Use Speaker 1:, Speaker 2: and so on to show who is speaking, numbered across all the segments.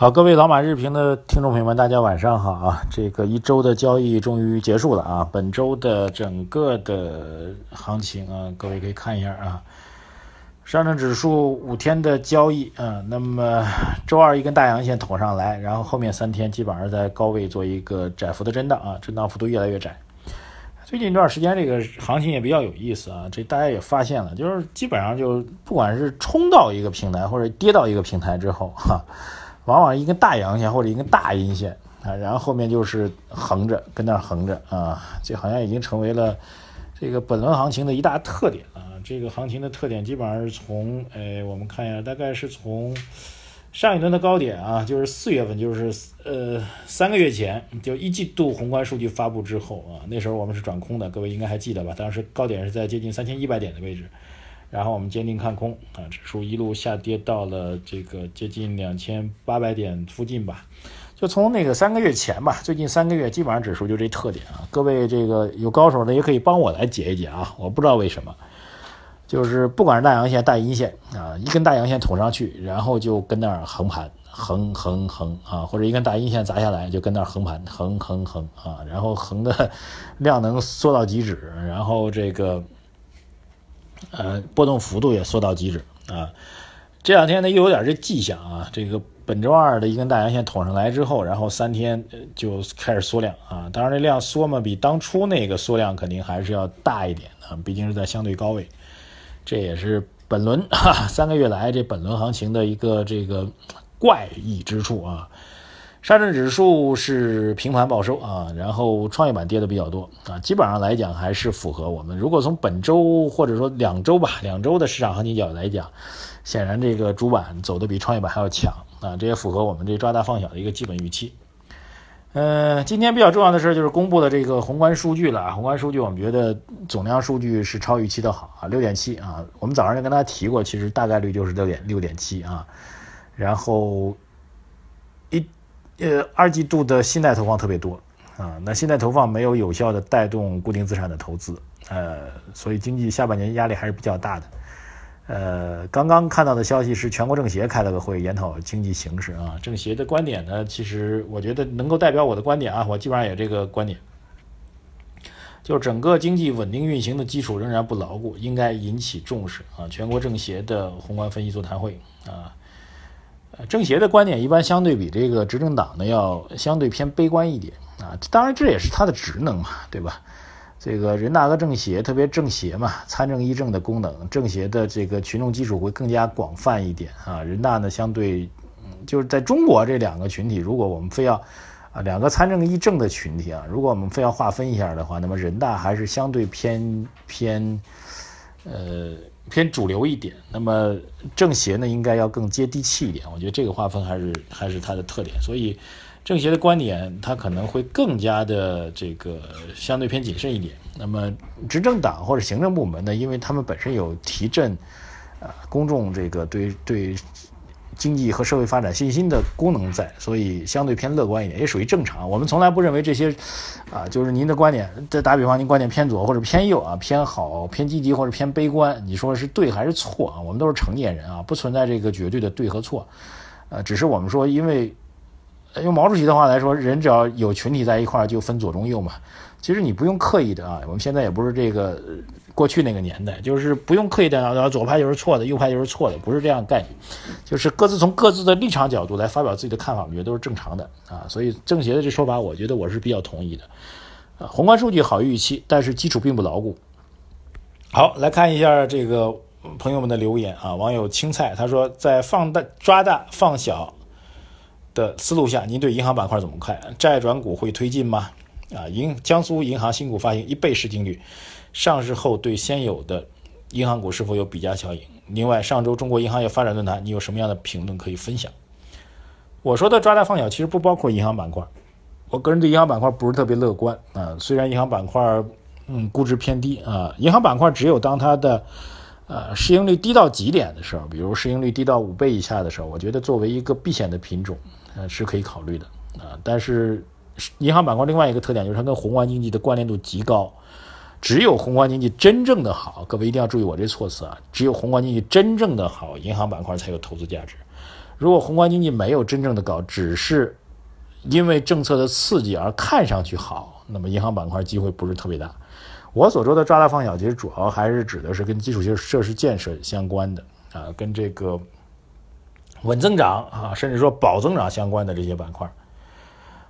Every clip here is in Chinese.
Speaker 1: 好，各位老马日评的听众朋友们，大家晚上好啊！这个一周的交易终于结束了啊！本周的整个的行情啊，各位可以看一下啊。上证指数五天的交易啊，那么周二一根大阳线捅上来，然后后面三天基本上在高位做一个窄幅的震荡啊，震荡幅度越来越窄。最近一段时间这个行情也比较有意思啊，这大家也发现了，就是基本上就不管是冲到一个平台或者跌到一个平台之后哈。往往一根大阳线或者一根大阴线啊，然后后面就是横着跟那儿横着啊，这好像已经成为了这个本轮行情的一大特点啊。这个行情的特点基本上是从，哎，我们看一下，大概是从上一轮的高点啊，就是四月份，就是呃三个月前，就一季度宏观数据发布之后啊，那时候我们是转空的，各位应该还记得吧？当时高点是在接近三千一百点的位置。然后我们坚定看空啊，指数一路下跌到了这个接近两千八百点附近吧。就从那个三个月前吧，最近三个月基本上指数就这特点啊。各位这个有高手的也可以帮我来解一解啊。我不知道为什么，就是不管是大阳线、大阴线啊，一根大阳线捅上去，然后就跟那儿横盘，横横横啊，或者一根大阴线砸下来就跟那儿横盘，横横横啊，然后横的量能缩到极致，然后这个。呃，波动幅度也缩到极致啊！这两天呢，又有点这迹象啊。这个本周二的一根大阳线捅上来之后，然后三天就开始缩量啊。当然，这量缩嘛，比当初那个缩量肯定还是要大一点啊，毕竟是在相对高位。这也是本轮哈三个月来这本轮行情的一个这个怪异之处啊。上证指数是平盘报收啊，然后创业板跌的比较多啊，基本上来讲还是符合我们。如果从本周或者说两周吧，两周的市场行情角度来讲，显然这个主板走的比创业板还要强啊，这也符合我们这抓大放小的一个基本预期。嗯，今天比较重要的事儿就是公布的这个宏观数据了，宏观数据我们觉得总量数据是超预期的好啊，六点七啊，我们早上就跟大家提过，其实大概率就是六点六点七啊，然后。呃，二季度的信贷投放特别多啊，那信贷投放没有有效的带动固定资产的投资，呃，所以经济下半年压力还是比较大的。呃，刚刚看到的消息是全国政协开了个会，研讨经济形势啊。政协的观点呢，其实我觉得能够代表我的观点啊，我基本上也这个观点，就整个经济稳定运行的基础仍然不牢固，应该引起重视啊。全国政协的宏观分析座谈会啊。政协的观点一般相对比这个执政党呢要相对偏悲观一点啊，当然这也是他的职能嘛，对吧？这个人大和政协，特别政协嘛，参政议政的功能，政协的这个群众基础会更加广泛一点啊。人大呢相对，就是在中国这两个群体，如果我们非要啊两个参政议政的群体啊，如果我们非要划分一下的话，那么人大还是相对偏偏呃。偏主流一点，那么政协呢，应该要更接地气一点。我觉得这个划分还是还是它的特点。所以，政协的观点它可能会更加的这个相对偏谨慎一点。那么，执政党或者行政部门呢，因为他们本身有提振啊公众这个对对。经济和社会发展信心的功能在，所以相对偏乐观一点，也属于正常。我们从来不认为这些，啊，就是您的观点。再打比方，您观点偏左或者偏右啊，偏好、偏积极或者偏悲观，你说是对还是错啊？我们都是成年人啊，不存在这个绝对的对和错，呃，只是我们说，因为用毛主席的话来说，人只要有群体在一块儿，就分左中右嘛。其实你不用刻意的啊，我们现在也不是这个。过去那个年代，就是不用刻意的，然后左派就是错的，右派就是错的，不是这样概念，就是各自从各自的立场角度来发表自己的看法，我觉得都是正常的啊。所以政协的这说法，我觉得我是比较同意的。啊，宏观数据好于预期，但是基础并不牢固。好，来看一下这个朋友们的留言啊，网友青菜他说，在放大抓大放小的思路下，您对银行板块怎么看？债转股会推进吗？啊，银江苏银行新股发行一倍市净率。上市后对现有的银行股是否有比价效应？另外，上周中国银行业发展论坛，你有什么样的评论可以分享？我说的抓大放小其实不包括银行板块，我个人对银行板块不是特别乐观啊。虽然银行板块嗯估值偏低啊，银行板块只有当它的呃，市盈率低到极点的时候，比如市盈率低到五倍以下的时候，我觉得作为一个避险的品种，呃，是可以考虑的啊。但是银行板块另外一个特点就是它跟宏观经济的关联度极高，只有宏观经济真正的好，各位一定要注意我这措辞啊，只有宏观经济真正的好，银行板块才有投资价值。如果宏观经济没有真正的高，只是因为政策的刺激而看上去好，那么银行板块机会不是特别大。我所说的抓大放小，其实主要还是指的是跟基础设施建设相关的啊，跟这个稳增长啊，甚至说保增长相关的这些板块。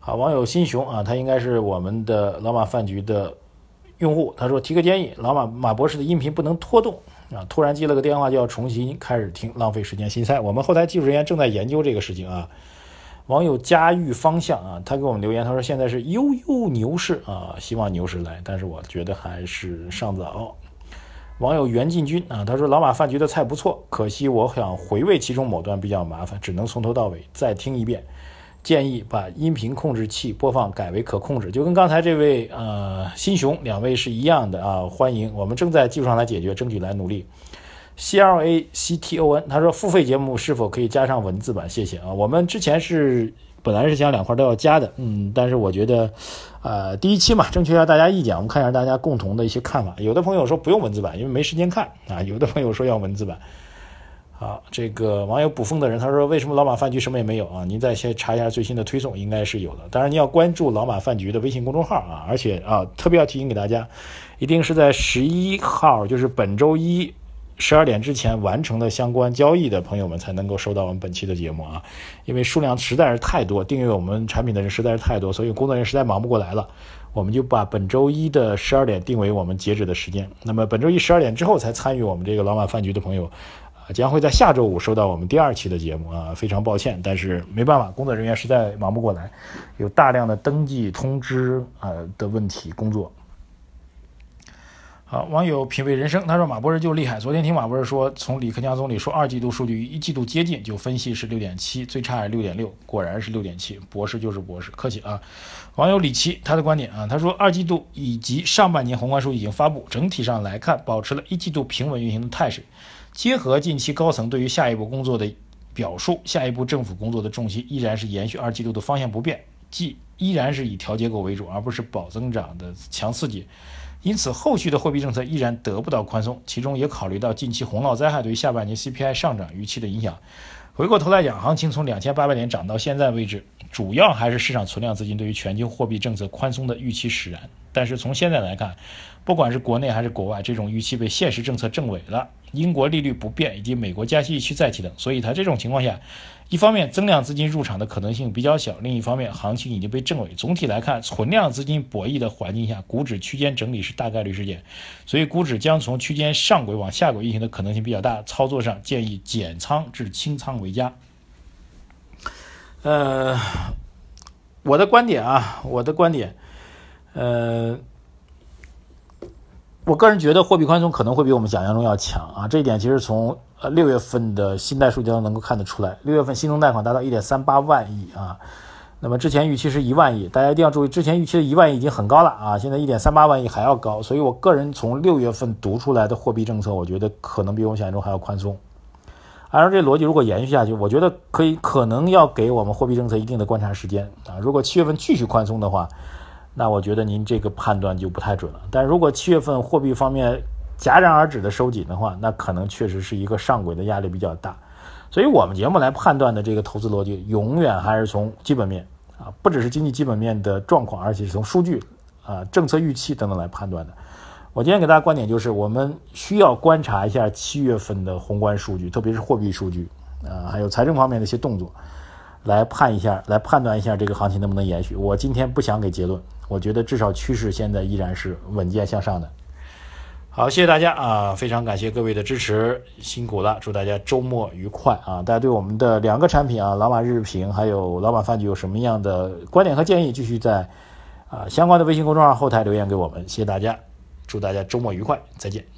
Speaker 1: 好，网友新熊啊，他应该是我们的老马饭局的用户，他说提个建议，老马马博士的音频不能拖动。啊！突然接了个电话就要重新开始听，浪费时间心塞。我们后台技术人员正在研究这个事情啊。网友嘉裕方向啊，他给我们留言，他说现在是悠悠牛市啊，希望牛市来，但是我觉得还是尚早。网友袁进军啊，他说老马饭局的菜不错，可惜我想回味其中某段比较麻烦，只能从头到尾再听一遍。建议把音频控制器播放改为可控制，就跟刚才这位呃新雄两位是一样的啊。欢迎，我们正在技术上来解决，争取来努力。C L A C T O N，他说付费节目是否可以加上文字版？谢谢啊。我们之前是本来是想两块都要加的，嗯，但是我觉得，呃，第一期嘛，征求一下大家意见，我们看一下大家共同的一些看法。有的朋友说不用文字版，因为没时间看啊；有的朋友说要文字版。好，这个网友捕风的人他说：“为什么老马饭局什么也没有啊？您再先查一下最新的推送，应该是有的。当然，您要关注老马饭局的微信公众号啊。而且啊，特别要提醒给大家，一定是在十一号，就是本周一十二点之前完成的相关交易的朋友们才能够收到我们本期的节目啊。因为数量实在是太多，订阅我们产品的人实在是太多，所以工作人员实在忙不过来了。我们就把本周一的十二点定为我们截止的时间。那么本周一十二点之后才参与我们这个老马饭局的朋友。”啊将会在下周五收到我们第二期的节目啊，非常抱歉，但是没办法，工作人员实在忙不过来，有大量的登记通知啊的问题工作。好，网友品味人生，他说马博士就厉害。昨天听马博士说，从李克强总理说二季度数据与一季度接近，就分析是六点七，最差是六点六，果然是六点七。博士就是博士，客气啊。网友李琦他的观点啊，他说二季度以及上半年宏观数据已经发布，整体上来看，保持了一季度平稳运行的态势。结合近期高层对于下一步工作的表述，下一步政府工作的重心依然是延续二季度的方向不变，即依然是以调结构为主，而不是保增长的强刺激。因此，后续的货币政策依然得不到宽松，其中也考虑到近期洪涝灾害对于下半年 CPI 上涨预期的影响。回过头来讲，行情从两千八百点涨到现在为止，主要还是市场存量资金对于全球货币政策宽松的预期使然。但是从现在来看，不管是国内还是国外，这种预期被现实政策证伪了。英国利率不变，以及美国加息预期再提等，所以它这种情况下，一方面增量资金入场的可能性比较小，另一方面行情已经被证伪。总体来看，存量资金博弈的环境下，股指区间整理是大概率事件，所以股指将从区间上轨往下轨运行的可能性比较大。操作上建议减仓至清仓为佳。呃，我的观点啊，我的观点，呃。我个人觉得货币宽松可能会比我们想象中要强啊，这一点其实从呃六月份的信贷数据当中能够看得出来。六月份新增贷款达到一点三八万亿啊，那么之前预期是一万亿，大家一定要注意，之前预期的一万亿已经很高了啊，现在一点三八万亿还要高，所以我个人从六月份读出来的货币政策，我觉得可能比我们想象中还要宽松。按照这逻辑，如果延续下去，我觉得可以可能要给我们货币政策一定的观察时间啊。如果七月份继续宽松的话。那我觉得您这个判断就不太准了。但如果七月份货币方面戛然而止的收紧的话，那可能确实是一个上轨的压力比较大。所以我们节目来判断的这个投资逻辑，永远还是从基本面啊，不只是经济基本面的状况，而且是从数据啊、政策预期等等来判断的。我今天给大家观点就是，我们需要观察一下七月份的宏观数据，特别是货币数据啊，还有财政方面的一些动作，来判一下，来判断一下这个行情能不能延续。我今天不想给结论。我觉得至少趋势现在依然是稳健向上的。好，谢谢大家啊，非常感谢各位的支持，辛苦了，祝大家周末愉快啊！大家对我们的两个产品啊，老马日评还有老马饭局有什么样的观点和建议，继续在啊相关的微信公众号后台留言给我们，谢谢大家，祝大家周末愉快，再见。